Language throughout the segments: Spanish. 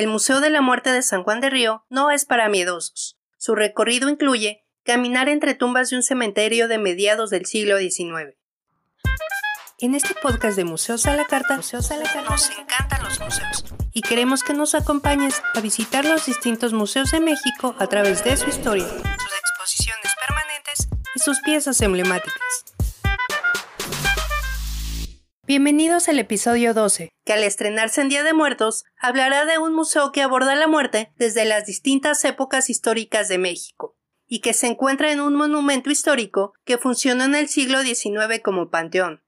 el Museo de la Muerte de San Juan de Río no es para miedosos. Su recorrido incluye caminar entre tumbas de un cementerio de mediados del siglo XIX. En este podcast de Museos a la Carta, Museos a la Carta nos encantan los museos y queremos que nos acompañes a visitar los distintos museos de México a través de su historia, sus exposiciones permanentes y sus piezas emblemáticas. Bienvenidos al episodio 12, que al estrenarse en Día de Muertos hablará de un museo que aborda la muerte desde las distintas épocas históricas de México, y que se encuentra en un monumento histórico que funcionó en el siglo XIX como panteón.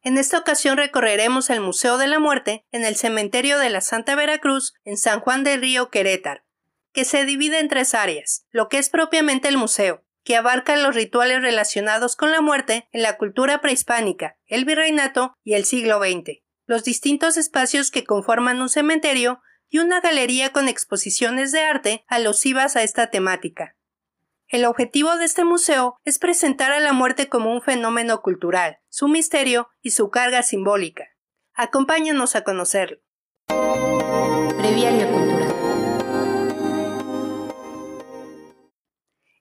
En esta ocasión recorreremos el Museo de la Muerte en el Cementerio de la Santa Veracruz en San Juan del Río Querétaro, que se divide en tres áreas, lo que es propiamente el museo, que abarca los rituales relacionados con la muerte en la cultura prehispánica, el virreinato y el siglo XX, los distintos espacios que conforman un cementerio y una galería con exposiciones de arte alusivas a esta temática. El objetivo de este museo es presentar a la muerte como un fenómeno cultural, su misterio y su carga simbólica. Acompáñanos a conocerlo.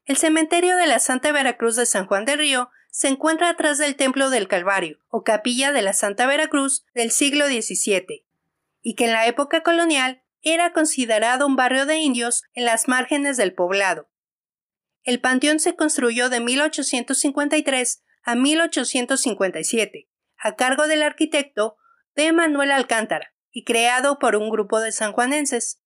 El cementerio de la Santa Veracruz de San Juan de Río se encuentra atrás del Templo del Calvario, o capilla de la Santa Veracruz del siglo XVII, y que en la época colonial era considerado un barrio de indios en las márgenes del poblado. El panteón se construyó de 1853 a 1857, a cargo del arquitecto de Manuel Alcántara, y creado por un grupo de sanjuanenses.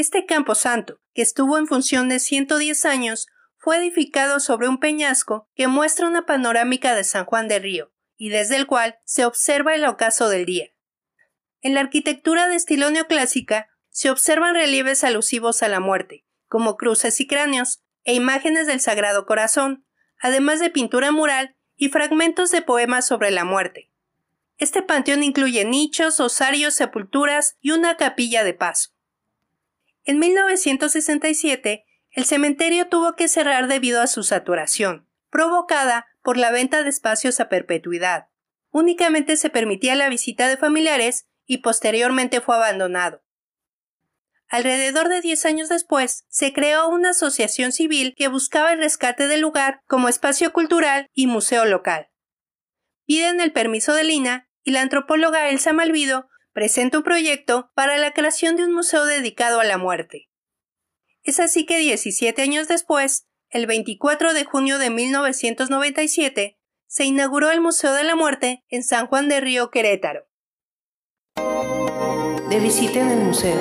Este campo santo, que estuvo en función de 110 años, fue edificado sobre un peñasco que muestra una panorámica de San Juan de Río, y desde el cual se observa el ocaso del día. En la arquitectura de estilo neoclásica se observan relieves alusivos a la muerte, como cruces y cráneos, e imágenes del Sagrado Corazón, además de pintura mural y fragmentos de poemas sobre la muerte. Este panteón incluye nichos, osarios, sepulturas y una capilla de paso. En 1967, el cementerio tuvo que cerrar debido a su saturación, provocada por la venta de espacios a perpetuidad. Únicamente se permitía la visita de familiares y posteriormente fue abandonado. Alrededor de 10 años después, se creó una asociación civil que buscaba el rescate del lugar como espacio cultural y museo local. Piden el permiso de Lina y la antropóloga Elsa Malvido presenta un proyecto para la creación de un museo dedicado a la muerte. Es así que 17 años después, el 24 de junio de 1997, se inauguró el Museo de la Muerte en San Juan de Río, Querétaro. De visita en el museo.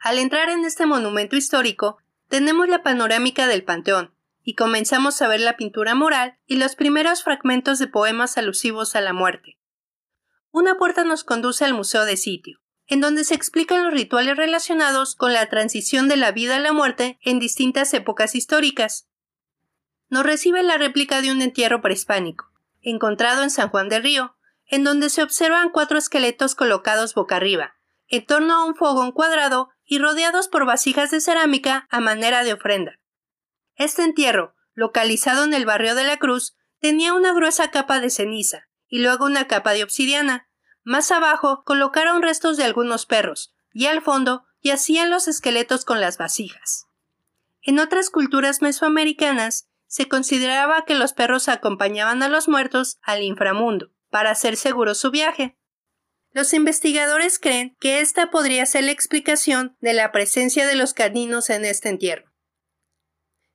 Al entrar en este monumento histórico, tenemos la panorámica del Panteón, y comenzamos a ver la pintura moral y los primeros fragmentos de poemas alusivos a la muerte. Una puerta nos conduce al Museo de Sitio, en donde se explican los rituales relacionados con la transición de la vida a la muerte en distintas épocas históricas. Nos recibe la réplica de un entierro prehispánico, encontrado en San Juan del Río, en donde se observan cuatro esqueletos colocados boca arriba, en torno a un fogón cuadrado y rodeados por vasijas de cerámica a manera de ofrenda. Este entierro, localizado en el barrio de la Cruz, tenía una gruesa capa de ceniza y luego una capa de obsidiana. Más abajo colocaron restos de algunos perros, y al fondo yacían los esqueletos con las vasijas. En otras culturas mesoamericanas se consideraba que los perros acompañaban a los muertos al inframundo, para hacer seguro su viaje. Los investigadores creen que esta podría ser la explicación de la presencia de los caninos en este entierro.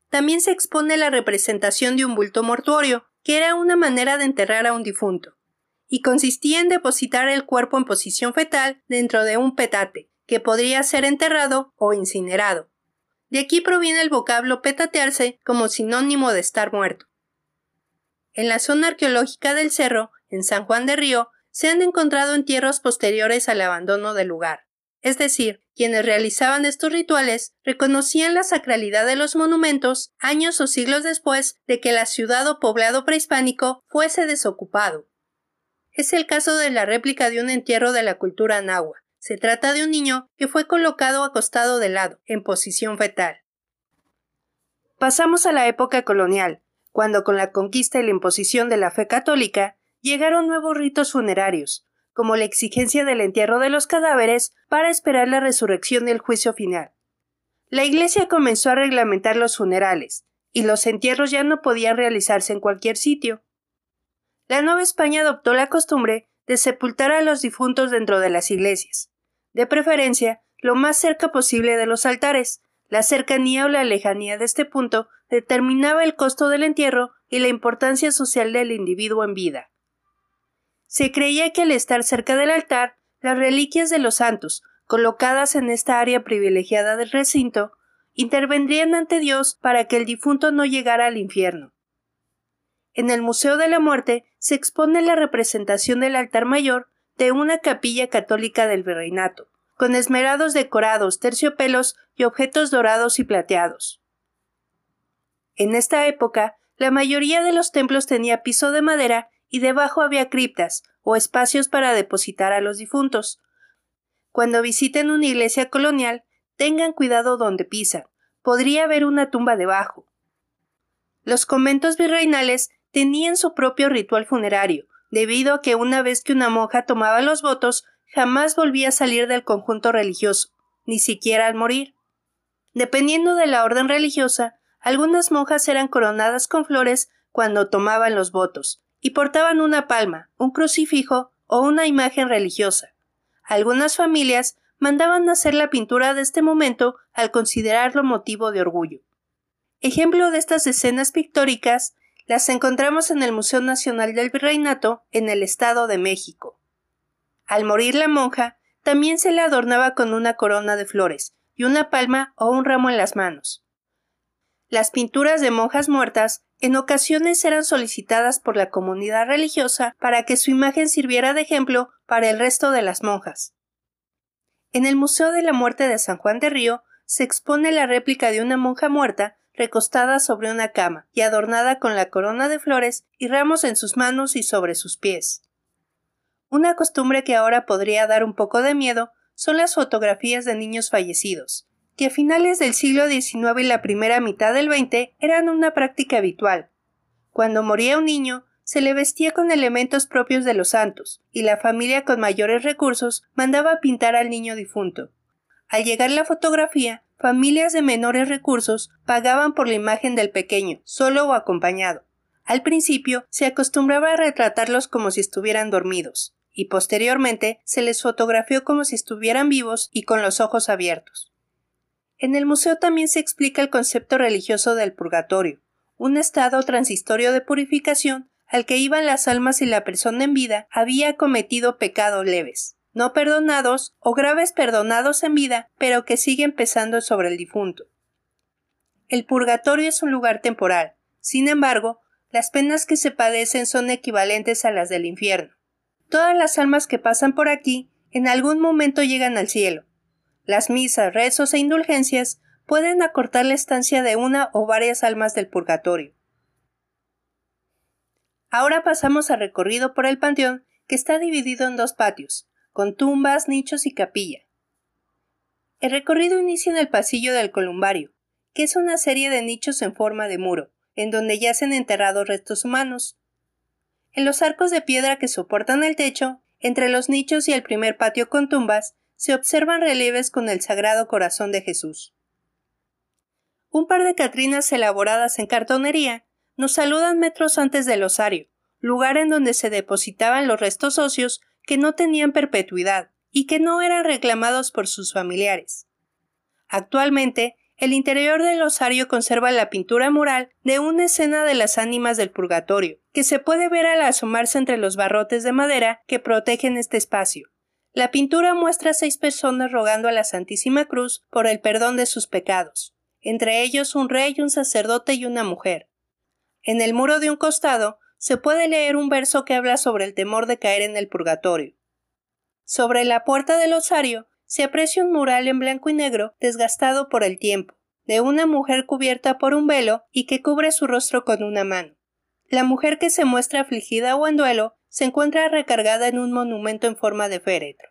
También se expone la representación de un bulto mortuorio, que era una manera de enterrar a un difunto, y consistía en depositar el cuerpo en posición fetal dentro de un petate, que podría ser enterrado o incinerado. De aquí proviene el vocablo petatearse como sinónimo de estar muerto. En la zona arqueológica del cerro, en San Juan de Río, se han encontrado entierros posteriores al abandono del lugar es decir, quienes realizaban estos rituales reconocían la sacralidad de los monumentos años o siglos después de que la ciudad o poblado prehispánico fuese desocupado. Es el caso de la réplica de un entierro de la cultura nahua. Se trata de un niño que fue colocado acostado de lado, en posición fetal. Pasamos a la época colonial, cuando con la conquista y la imposición de la fe católica llegaron nuevos ritos funerarios, como la exigencia del entierro de los cadáveres para esperar la resurrección y el juicio final. La Iglesia comenzó a reglamentar los funerales, y los entierros ya no podían realizarse en cualquier sitio. La Nueva España adoptó la costumbre de sepultar a los difuntos dentro de las iglesias, de preferencia lo más cerca posible de los altares. La cercanía o la lejanía de este punto determinaba el costo del entierro y la importancia social del individuo en vida. Se creía que al estar cerca del altar, las reliquias de los santos, colocadas en esta área privilegiada del recinto, intervendrían ante Dios para que el difunto no llegara al infierno. En el Museo de la Muerte se expone la representación del altar mayor de una capilla católica del virreinato, con esmerados decorados, terciopelos y objetos dorados y plateados. En esta época, la mayoría de los templos tenía piso de madera y debajo había criptas o espacios para depositar a los difuntos, cuando visiten una iglesia colonial, tengan cuidado donde pisan. Podría haber una tumba debajo. Los conventos virreinales tenían su propio ritual funerario, debido a que una vez que una monja tomaba los votos, jamás volvía a salir del conjunto religioso, ni siquiera al morir. Dependiendo de la orden religiosa, algunas monjas eran coronadas con flores cuando tomaban los votos, y portaban una palma, un crucifijo o una imagen religiosa. Algunas familias mandaban hacer la pintura de este momento al considerarlo motivo de orgullo. Ejemplo de estas escenas pictóricas las encontramos en el Museo Nacional del Virreinato en el Estado de México. Al morir la monja, también se le adornaba con una corona de flores y una palma o un ramo en las manos. Las pinturas de monjas muertas en ocasiones eran solicitadas por la comunidad religiosa para que su imagen sirviera de ejemplo para el resto de las monjas. En el Museo de la Muerte de San Juan de Río se expone la réplica de una monja muerta recostada sobre una cama y adornada con la corona de flores y ramos en sus manos y sobre sus pies. Una costumbre que ahora podría dar un poco de miedo son las fotografías de niños fallecidos, que a finales del siglo XIX y la primera mitad del XX eran una práctica habitual. Cuando moría un niño, se le vestía con elementos propios de los santos, y la familia con mayores recursos mandaba pintar al niño difunto. Al llegar la fotografía, familias de menores recursos pagaban por la imagen del pequeño, solo o acompañado. Al principio se acostumbraba a retratarlos como si estuvieran dormidos, y posteriormente se les fotografió como si estuvieran vivos y con los ojos abiertos. En el museo también se explica el concepto religioso del purgatorio, un estado transistorio de purificación al que iban las almas si la persona en vida había cometido pecados leves, no perdonados o graves perdonados en vida, pero que siguen pesando sobre el difunto. El purgatorio es un lugar temporal, sin embargo, las penas que se padecen son equivalentes a las del infierno. Todas las almas que pasan por aquí en algún momento llegan al cielo, las misas, rezos e indulgencias pueden acortar la estancia de una o varias almas del purgatorio. Ahora pasamos al recorrido por el panteón, que está dividido en dos patios, con tumbas, nichos y capilla. El recorrido inicia en el pasillo del columbario, que es una serie de nichos en forma de muro, en donde yacen enterrados restos humanos. En los arcos de piedra que soportan el techo, entre los nichos y el primer patio con tumbas, se observan relieves con el Sagrado Corazón de Jesús. Un par de catrinas elaboradas en cartonería nos saludan metros antes del osario, lugar en donde se depositaban los restos óseos que no tenían perpetuidad y que no eran reclamados por sus familiares. Actualmente, el interior del osario conserva la pintura mural de una escena de las ánimas del purgatorio, que se puede ver al asomarse entre los barrotes de madera que protegen este espacio. La pintura muestra seis personas rogando a la Santísima Cruz por el perdón de sus pecados, entre ellos un rey, un sacerdote y una mujer. En el muro de un costado se puede leer un verso que habla sobre el temor de caer en el purgatorio. Sobre la puerta del osario se aprecia un mural en blanco y negro desgastado por el tiempo, de una mujer cubierta por un velo y que cubre su rostro con una mano. La mujer que se muestra afligida o en duelo se encuentra recargada en un monumento en forma de féretro.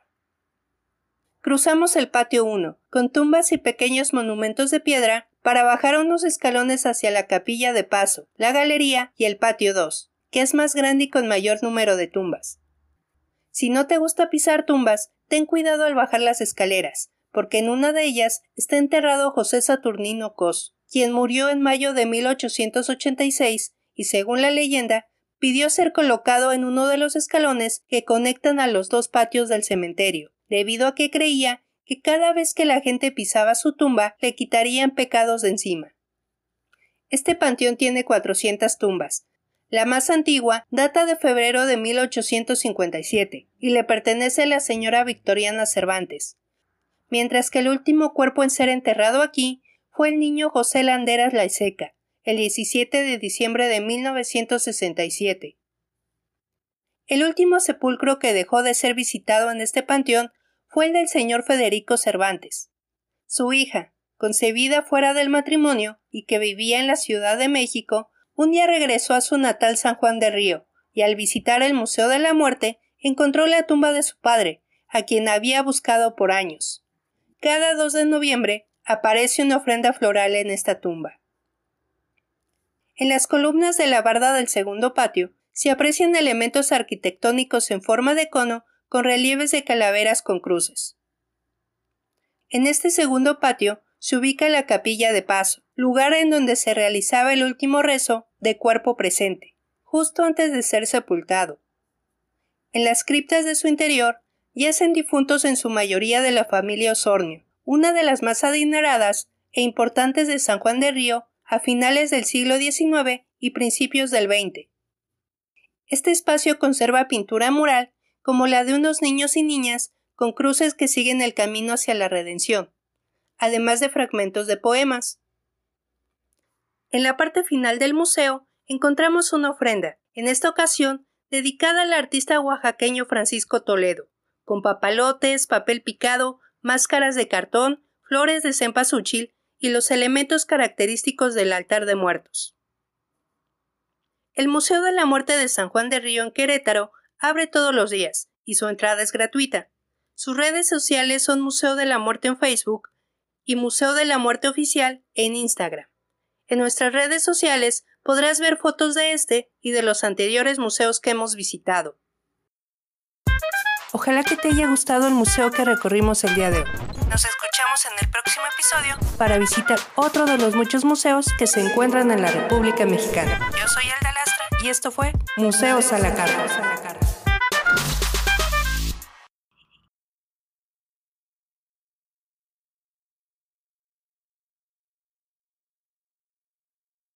Cruzamos el patio 1, con tumbas y pequeños monumentos de piedra, para bajar unos escalones hacia la capilla de paso, la galería y el patio 2, que es más grande y con mayor número de tumbas. Si no te gusta pisar tumbas, ten cuidado al bajar las escaleras, porque en una de ellas está enterrado José Saturnino Cos, quien murió en mayo de 1886 y, según la leyenda, pidió ser colocado en uno de los escalones que conectan a los dos patios del cementerio, debido a que creía que cada vez que la gente pisaba su tumba le quitarían pecados de encima. Este panteón tiene 400 tumbas, la más antigua data de febrero de 1857 y le pertenece a la señora Victoriana Cervantes, mientras que el último cuerpo en ser enterrado aquí fue el niño José Landeras Laiseca, el 17 de diciembre de 1967. El último sepulcro que dejó de ser visitado en este panteón fue el del señor Federico Cervantes. Su hija, concebida fuera del matrimonio y que vivía en la Ciudad de México, un día regresó a su natal San Juan de Río, y al visitar el Museo de la Muerte encontró la tumba de su padre, a quien había buscado por años. Cada 2 de noviembre aparece una ofrenda floral en esta tumba. En las columnas de la barda del segundo patio se aprecian elementos arquitectónicos en forma de cono con relieves de calaveras con cruces. En este segundo patio se ubica la capilla de paso, lugar en donde se realizaba el último rezo de cuerpo presente, justo antes de ser sepultado. En las criptas de su interior yacen difuntos en su mayoría de la familia Osornio, una de las más adineradas e importantes de San Juan de Río a finales del siglo XIX y principios del XX. Este espacio conserva pintura mural como la de unos niños y niñas con cruces que siguen el camino hacia la redención, además de fragmentos de poemas. En la parte final del museo encontramos una ofrenda, en esta ocasión dedicada al artista oaxaqueño Francisco Toledo, con papalotes, papel picado, máscaras de cartón, flores de cempasúchil y los elementos característicos del altar de muertos. El Museo de la Muerte de San Juan de Río en Querétaro abre todos los días y su entrada es gratuita. Sus redes sociales son Museo de la Muerte en Facebook y Museo de la Muerte Oficial en Instagram. En nuestras redes sociales podrás ver fotos de este y de los anteriores museos que hemos visitado. Ojalá que te haya gustado el museo que recorrimos el día de hoy. Nos escuchamos en el próximo episodio para visitar otro de los muchos museos que se encuentran en la República Mexicana. Yo soy Alda Lastra y esto fue Museos a la Carta.